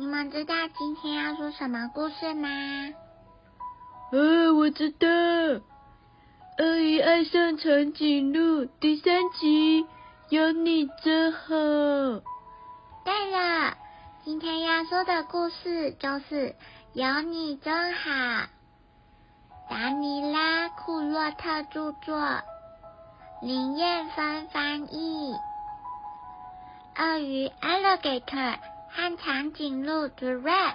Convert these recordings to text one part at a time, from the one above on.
你们知道今天要说什么故事吗？呃，我知道，《鳄鱼爱上长颈鹿》第三集，有你真好。对了，今天要说的故事就是有你真好。达尼拉·库洛特著作，林燕芬翻译。鳄鱼 Alligator 和长颈鹿 Giraffe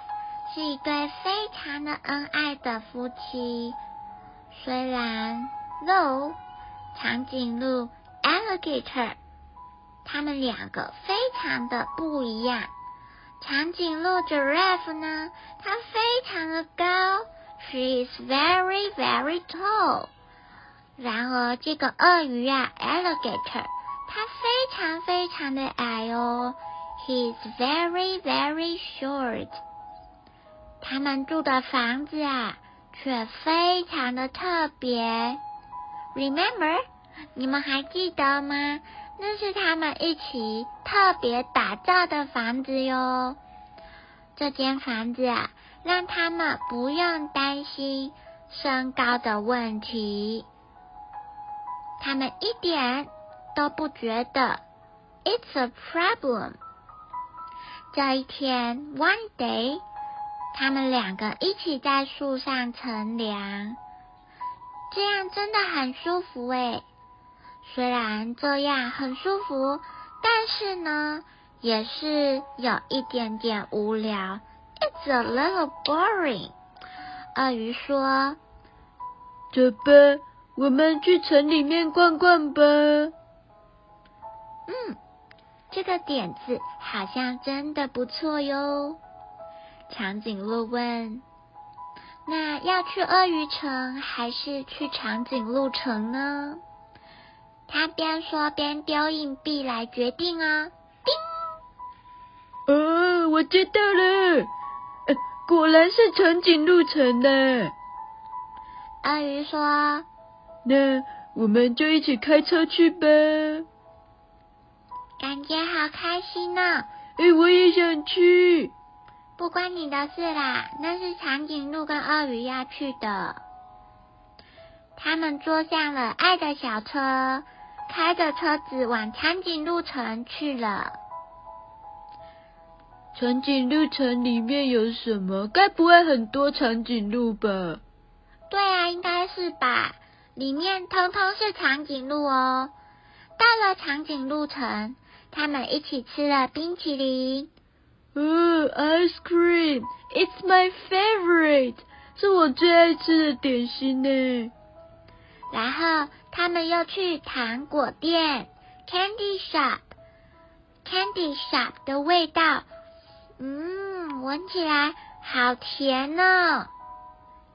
是一对非常的恩爱的夫妻。虽然 l o 长颈鹿 Alligator 他们两个非常的不一样。长颈鹿 Giraffe 呢，它非常的高，She is very very tall。然而这个鳄鱼啊，Alligator。它非常非常的矮哦 He's very very short。他们住的房子啊，却非常的特别。Remember，你们还记得吗？那是他们一起特别打造的房子哟。这间房子啊，让他们不用担心身高的问题。他们一点。都不觉得，It's a problem。这一天，One day，他们两个一起在树上乘凉，这样真的很舒服诶。虽然这样很舒服，但是呢，也是有一点点无聊。It's a little boring。鳄鱼说：“走吧，我们去城里面逛逛吧。”嗯，这个点子好像真的不错哟。长颈鹿问：“那要去鳄鱼城还是去长颈鹿城呢？”他边说边丢硬币来决定啊。叮！哦，我知道了，果然是长颈鹿城呢。鳄鱼说：“那我们就一起开车去吧。”感觉好开心呢！哎，我也想去。不关你的事啦，那是长颈鹿跟鳄鱼要去的。他们坐上了爱的小车，开着车子往长颈鹿城去了。长颈鹿城里面有什么？该不会很多长颈鹿吧？对啊，应该是吧。里面通通是长颈鹿哦。到了长颈鹿城。他们一起吃了冰淇淋。哦，ice cream，it's my favorite，是我最爱吃的点心呢。然后他们又去糖果店，candy shop，candy shop 的味道，嗯，闻起来好甜呢。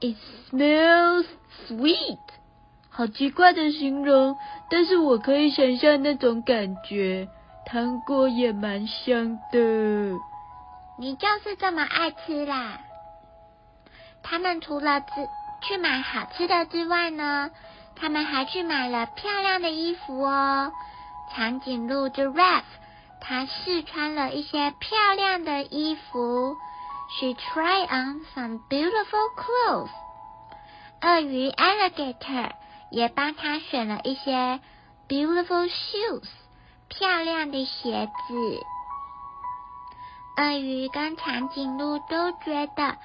It smells sweet，好奇怪的形容，但是我可以想象那种感觉。糖果也蛮香的，你就是这么爱吃啦。他们除了吃去买好吃的之外呢，他们还去买了漂亮的衣服哦。长颈鹿 Giraffe 它试穿了一些漂亮的衣服，She tried on some beautiful clothes。鳄鱼 Alligator 也帮他选了一些 beautiful shoes。漂亮的鞋子，鳄鱼跟长颈鹿都觉得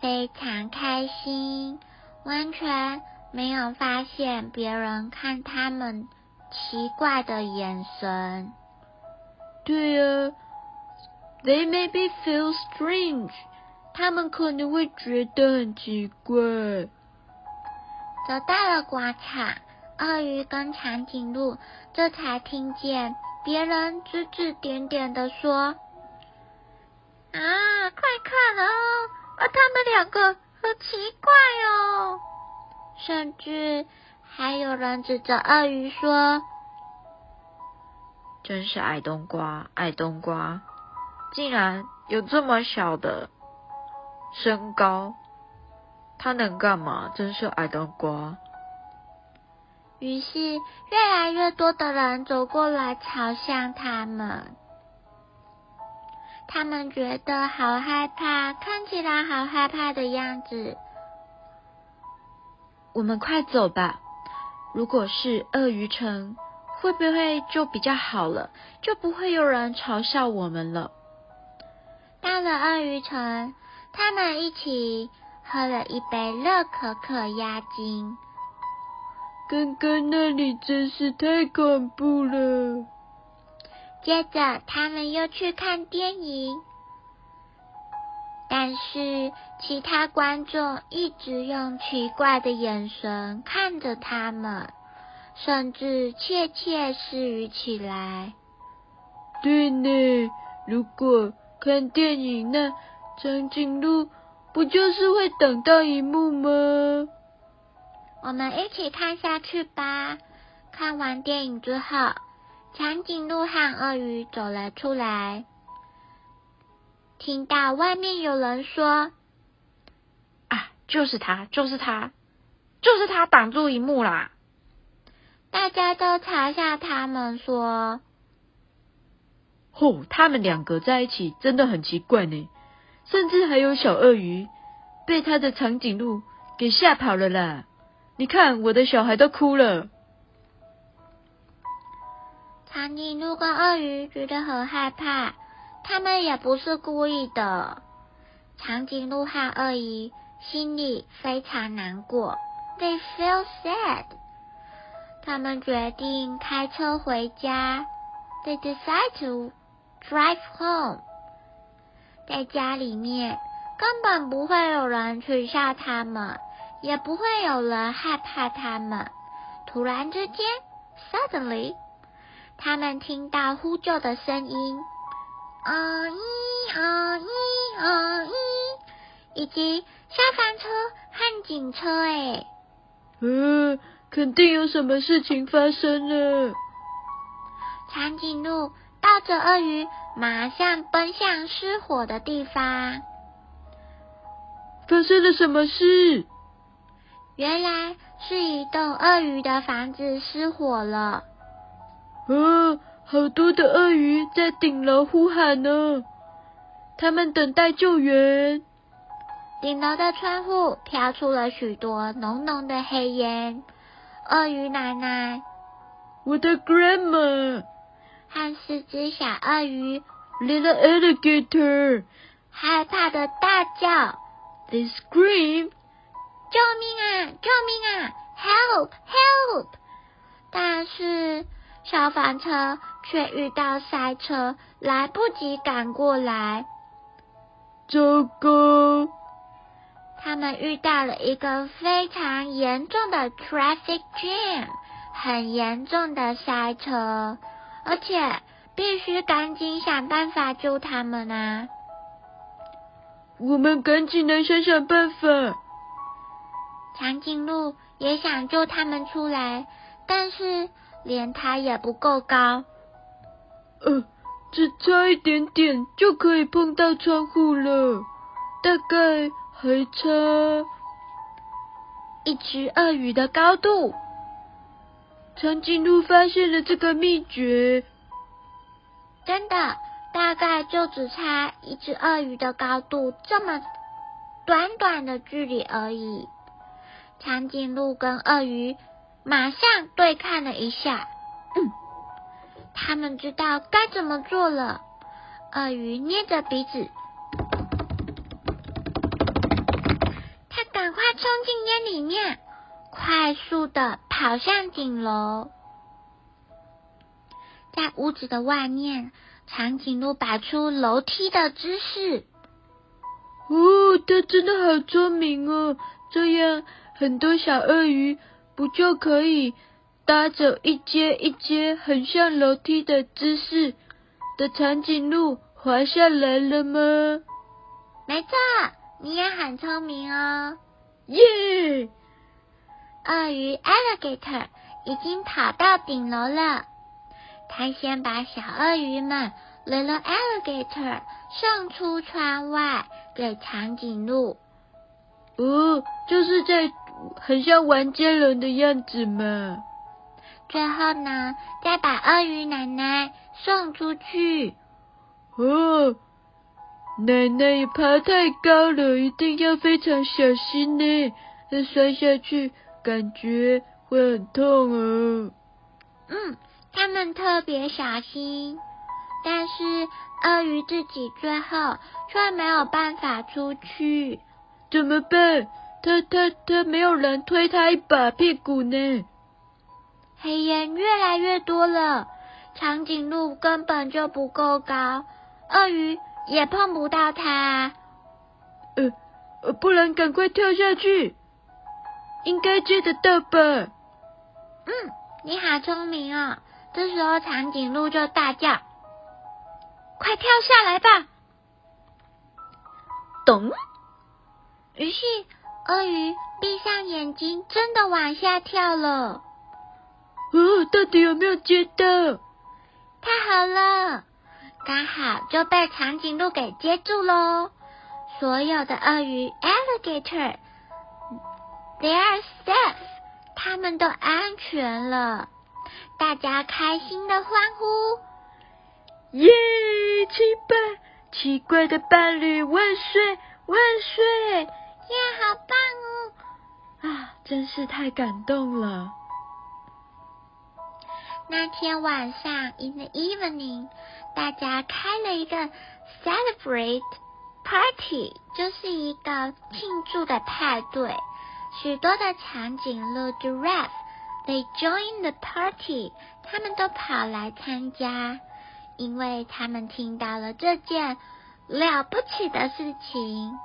非常开心，完全没有发现别人看他们奇怪的眼神。对啊，They maybe feel strange，他们可能会觉得很奇怪。走到了广场，鳄鱼跟长颈鹿这才听见。别人指指点点的说：“啊，快看哦，啊，他两个好奇怪哦。甚至还有人指着鳄鱼说：“真是矮冬瓜，矮冬瓜，竟然有这么小的身高，他能干嘛？真是矮冬瓜。”于是，越来越多的人走过来朝向他们。他们觉得好害怕，看起来好害怕的样子。我们快走吧！如果是鳄鱼城，会不会就比较好了？就不会有人嘲笑我们了。到了鳄鱼城，他们一起喝了一杯热可可压惊。刚刚那里真是太恐怖了。接着，他们又去看电影，但是其他观众一直用奇怪的眼神看着他们，甚至窃窃私语起来。对呢，如果看电影，那长颈鹿不就是会挡到一幕吗？我们一起看下去吧。看完电影之后。长颈鹿和鳄鱼走了出来，听到外面有人说：“啊，就是他，就是他，就是他挡住一幕啦！”大家都嘲笑他们说：“哦，他们两个在一起真的很奇怪呢。”甚至还有小鳄鱼被他的长颈鹿给吓跑了啦！你看，我的小孩都哭了。长颈鹿跟鳄鱼觉得很害怕，他们也不是故意的。长颈鹿和鳄鱼心里非常难过，They feel sad。他们决定开车回家，They decide to drive home。在家里面根本不会有人取笑他们，也不会有人害怕他们。突然之间，Suddenly。他们听到呼救的声音，啊一啊一啊一，以及消防车和警车。哎，嗯，肯定有什么事情发生了。长颈鹿抱着鳄鱼，马上奔向失火的地方。发生了什么事？原来是一栋鳄鱼的房子失火了。啊！好多的鳄鱼在顶楼呼喊呢，他们等待救援。顶楼的窗户飘出了许多浓浓的黑烟。鳄鱼奶奶，我的 grandma，和四只小鳄鱼，little alligator，害怕的大叫，they scream，救命啊！救命啊！Help！Help！但是。消防车却遇到塞车，来不及赶过来。糟糕！他们遇到了一个非常严重的 traffic jam，很严重的塞车，而且必须赶紧想办法救他们啊！我们赶紧来想想办法。长颈鹿也想救他们出来，但是。连它也不够高，呃，只差一点点就可以碰到窗户了，大概还差一只鳄鱼的高度。长颈鹿发现了这个秘诀，真的，大概就只差一只鳄鱼的高度这么短短的距离而已。长颈鹿跟鳄鱼。马上对看了一下，嗯，他们知道该怎么做了。鳄鱼捏着鼻子，他赶快冲进烟里面，快速的跑向顶楼。在屋子的外面，长颈鹿摆出楼梯的姿势。哦，它真的好聪明哦！这样很多小鳄鱼。不就可以搭着一阶一阶很像楼梯的姿势的长颈鹿滑下来了吗？没错，你也很聪明哦。耶！鳄鱼 Alligator 已经跑到顶楼了，他先把小鳄鱼们 Little Alligator 送出窗外给长颈鹿。哦，就是在很像玩接龙的样子嘛。最后呢，再把鳄鱼奶奶送出去。哦，奶奶也爬太高了，一定要非常小心呢，那摔下去感觉会很痛哦。嗯，他们特别小心，但是鳄鱼自己最后却没有办法出去。怎么办？他他他没有人推他一把屁股呢。黑烟越来越多了，长颈鹿根本就不够高，鳄鱼也碰不到它。呃呃，不然赶快跳下去，应该接得到吧？嗯，你好聪明哦！这时候长颈鹿就大叫：“快跳下来吧！”咚！于是鳄鱼闭上眼睛，真的往下跳了。哦，到底有没有接到？太好了，刚好就被长颈鹿给接住喽！所有的鳄鱼 alligator they are safe，他们都安全了，大家开心的欢呼！耶！奇怪，奇怪的伴侣万岁万岁！耶，好棒哦！啊，真是太感动了。那天晚上，in the evening，大家开了一个 celebrate party，就是一个庆祝的派对。许多的长颈鹿 giraffe，they join the party，他们都跑来参加，因为他们听到了这件了不起的事情。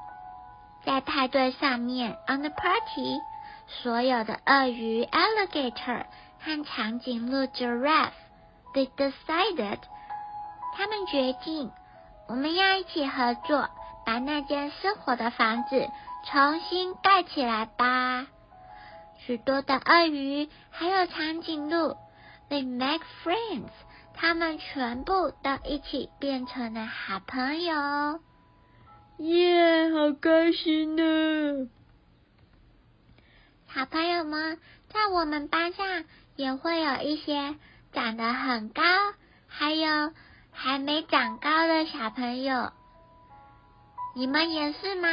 在派对上面，on the party，所有的鳄鱼 alligator。和长颈鹿 giraffe，they decided，他们决定我们要一起合作，把那间失火的房子重新盖起来吧。许多的鳄鱼还有长颈鹿，they make friends，他们全部都一起变成了好朋友。耶，好开心呢！小朋友们，在我们班上。也会有一些长得很高，还有还没长高的小朋友。你们也是吗？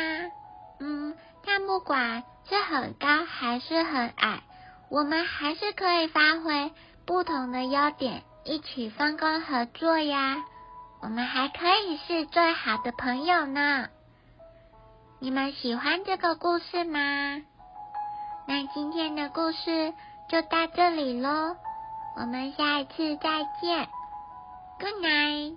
嗯，但不管是很高还是很矮，我们还是可以发挥不同的优点，一起分工合作呀。我们还可以是最好的朋友呢。你们喜欢这个故事吗？那今天的故事。就到这里喽，我们下一次再见，Good night。